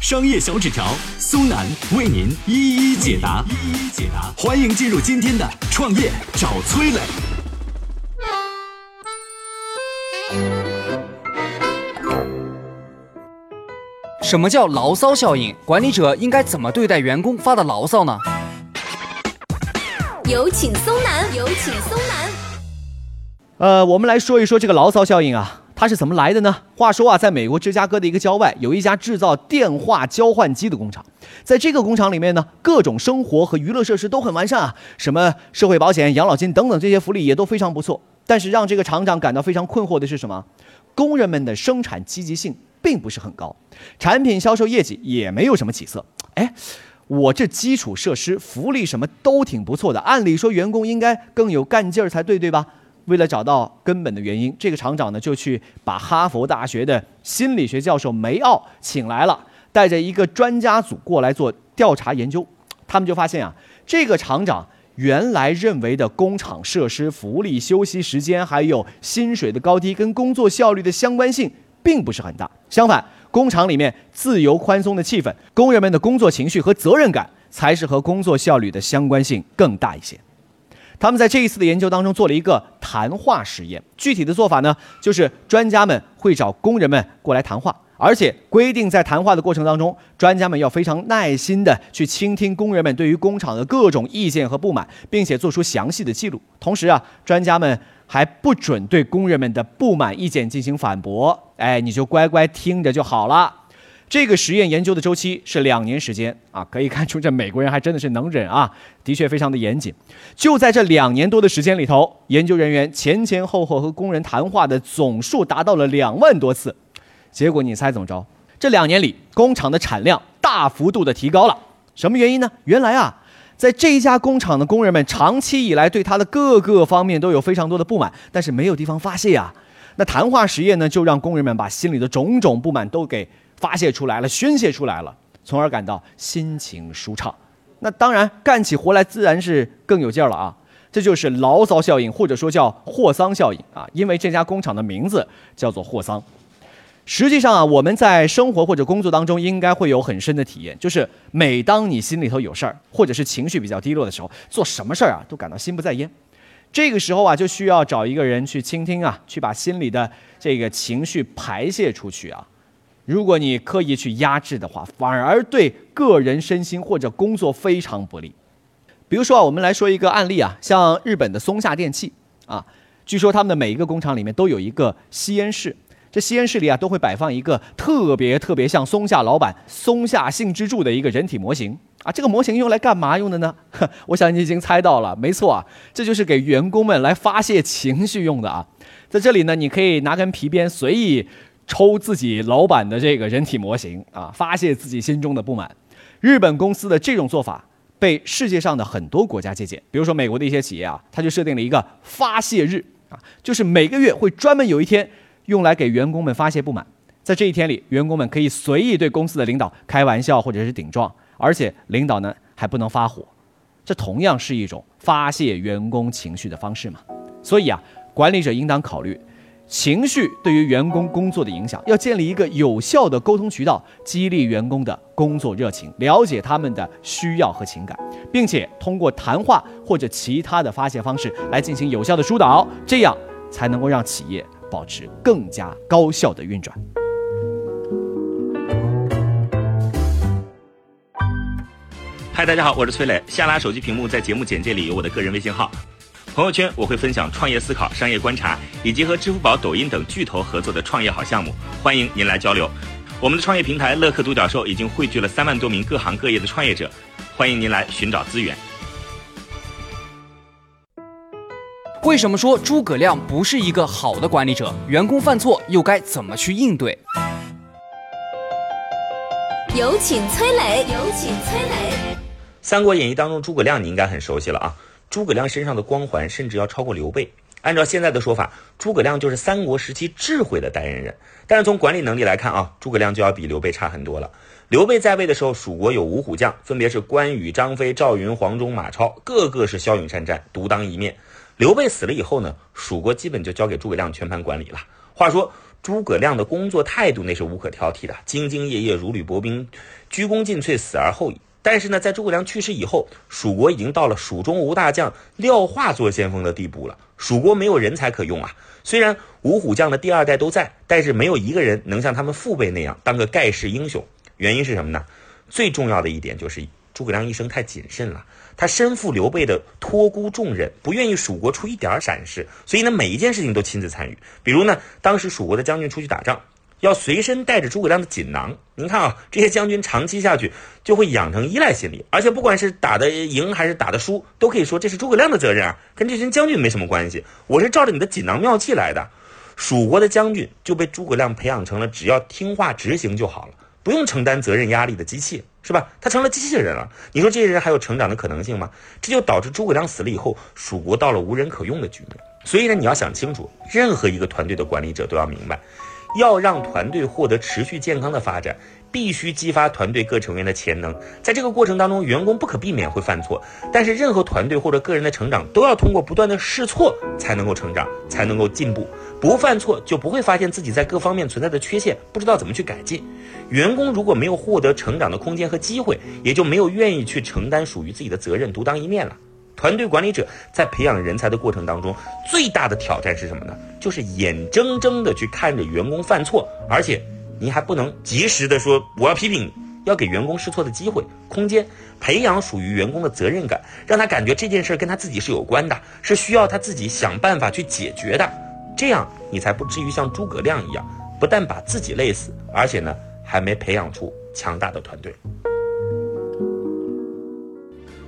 商业小纸条苏南为您一一解答，一一解答。欢迎进入今天的创业找崔磊。什么叫牢骚效应？管理者应该怎么对待员工发的牢骚呢？有请松南，有请松南。呃，我们来说一说这个牢骚效应啊，它是怎么来的呢？话说啊，在美国芝加哥的一个郊外，有一家制造电话交换机的工厂，在这个工厂里面呢，各种生活和娱乐设施都很完善啊，什么社会保险、养老金等等这些福利也都非常不错。但是让这个厂长感到非常困惑的是什么？工人们的生产积极性并不是很高，产品销售业绩也没有什么起色。哎，我这基础设施、福利什么都挺不错的，按理说员工应该更有干劲儿才对，对吧？为了找到根本的原因，这个厂长呢就去把哈佛大学的心理学教授梅奥请来了，带着一个专家组过来做调查研究。他们就发现啊，这个厂长原来认为的工厂设施、福利、休息时间，还有薪水的高低，跟工作效率的相关性并不是很大。相反，工厂里面自由宽松的气氛，工人们的工作情绪和责任感，才是和工作效率的相关性更大一些。他们在这一次的研究当中做了一个谈话实验，具体的做法呢，就是专家们会找工人们过来谈话，而且规定在谈话的过程当中，专家们要非常耐心的去倾听工人们对于工厂的各种意见和不满，并且做出详细的记录。同时啊，专家们还不准对工人们的不满意见进行反驳，哎，你就乖乖听着就好了。这个实验研究的周期是两年时间啊，可以看出这美国人还真的是能忍啊，的确非常的严谨。就在这两年多的时间里头，研究人员前前后后和工人谈话的总数达到了两万多次。结果你猜怎么着？这两年里，工厂的产量大幅度的提高了。什么原因呢？原来啊，在这一家工厂的工人们长期以来对他的各个方面都有非常多的不满，但是没有地方发泄啊。那谈话实验呢，就让工人们把心里的种种不满都给。发泄出来了，宣泄出来了，从而感到心情舒畅。那当然，干起活来自然是更有劲儿了啊！这就是牢骚效应，或者说叫霍桑效应啊。因为这家工厂的名字叫做霍桑。实际上啊，我们在生活或者工作当中，应该会有很深的体验，就是每当你心里头有事儿，或者是情绪比较低落的时候，做什么事儿啊，都感到心不在焉。这个时候啊，就需要找一个人去倾听啊，去把心里的这个情绪排泄出去啊。如果你刻意去压制的话，反而对个人身心或者工作非常不利。比如说啊，我们来说一个案例啊，像日本的松下电器啊，据说他们的每一个工厂里面都有一个吸烟室，这吸烟室里啊都会摆放一个特别特别像松下老板松下幸之助的一个人体模型啊。这个模型用来干嘛用的呢？我想你已经猜到了，没错啊，这就是给员工们来发泄情绪用的啊。在这里呢，你可以拿根皮鞭随意。抽自己老板的这个人体模型啊，发泄自己心中的不满。日本公司的这种做法被世界上的很多国家借鉴，比如说美国的一些企业啊，他就设定了一个发泄日啊，就是每个月会专门有一天用来给员工们发泄不满。在这一天里，员工们可以随意对公司的领导开玩笑或者是顶撞，而且领导呢还不能发火。这同样是一种发泄员工情绪的方式嘛。所以啊，管理者应当考虑。情绪对于员工工作的影响，要建立一个有效的沟通渠道，激励员工的工作热情，了解他们的需要和情感，并且通过谈话或者其他的发泄方式来进行有效的疏导，这样才能够让企业保持更加高效的运转。嗨，大家好，我是崔磊。下拉手机屏幕，在节目简介里有我的个人微信号。朋友圈我会分享创业思考、商业观察，以及和支付宝、抖音等巨头合作的创业好项目，欢迎您来交流。我们的创业平台乐客独角兽已经汇聚了三万多名各行各业的创业者，欢迎您来寻找资源。为什么说诸葛亮不是一个好的管理者？员工犯错又该怎么去应对？有请崔磊，有请崔磊。《三国演义》当中，诸葛亮你应该很熟悉了啊。诸葛亮身上的光环甚至要超过刘备。按照现在的说法，诸葛亮就是三国时期智慧的代言人。但是从管理能力来看啊，诸葛亮就要比刘备差很多了。刘备在位的时候，蜀国有五虎将，分别是关羽、张飞、赵云、黄忠、马超，个个是骁勇善战，独当一面。刘备死了以后呢，蜀国基本就交给诸葛亮全盘管理了。话说诸葛亮的工作态度那是无可挑剔的，兢兢业业，如履薄冰，鞠躬尽瘁，死而后已。但是呢，在诸葛亮去世以后，蜀国已经到了蜀中无大将，廖化做先锋的地步了。蜀国没有人才可用啊！虽然五虎将的第二代都在，但是没有一个人能像他们父辈那样当个盖世英雄。原因是什么呢？最重要的一点就是诸葛亮一生太谨慎了，他身负刘备的托孤重任，不愿意蜀国出一点闪失，所以呢，每一件事情都亲自参与。比如呢，当时蜀国的将军出去打仗。要随身带着诸葛亮的锦囊。您看啊，这些将军长期下去就会养成依赖心理，而且不管是打的赢还是打的输，都可以说这是诸葛亮的责任啊，跟这群将军没什么关系。我是照着你的锦囊妙计来的。蜀国的将军就被诸葛亮培养成了只要听话执行就好了，不用承担责任压力的机器，是吧？他成了机器人了。你说这些人还有成长的可能性吗？这就导致诸葛亮死了以后，蜀国到了无人可用的局面。所以呢，你要想清楚，任何一个团队的管理者都要明白。要让团队获得持续健康的发展，必须激发团队各成员的潜能。在这个过程当中，员工不可避免会犯错，但是任何团队或者个人的成长都要通过不断的试错才能够成长，才能够进步。不犯错就不会发现自己在各方面存在的缺陷，不知道怎么去改进。员工如果没有获得成长的空间和机会，也就没有愿意去承担属于自己的责任，独当一面了。团队管理者在培养人才的过程当中，最大的挑战是什么呢？就是眼睁睁的去看着员工犯错，而且您还不能及时的说我要批评你，要给员工试错的机会、空间，培养属于员工的责任感，让他感觉这件事跟他自己是有关的，是需要他自己想办法去解决的，这样你才不至于像诸葛亮一样，不但把自己累死，而且呢还没培养出强大的团队。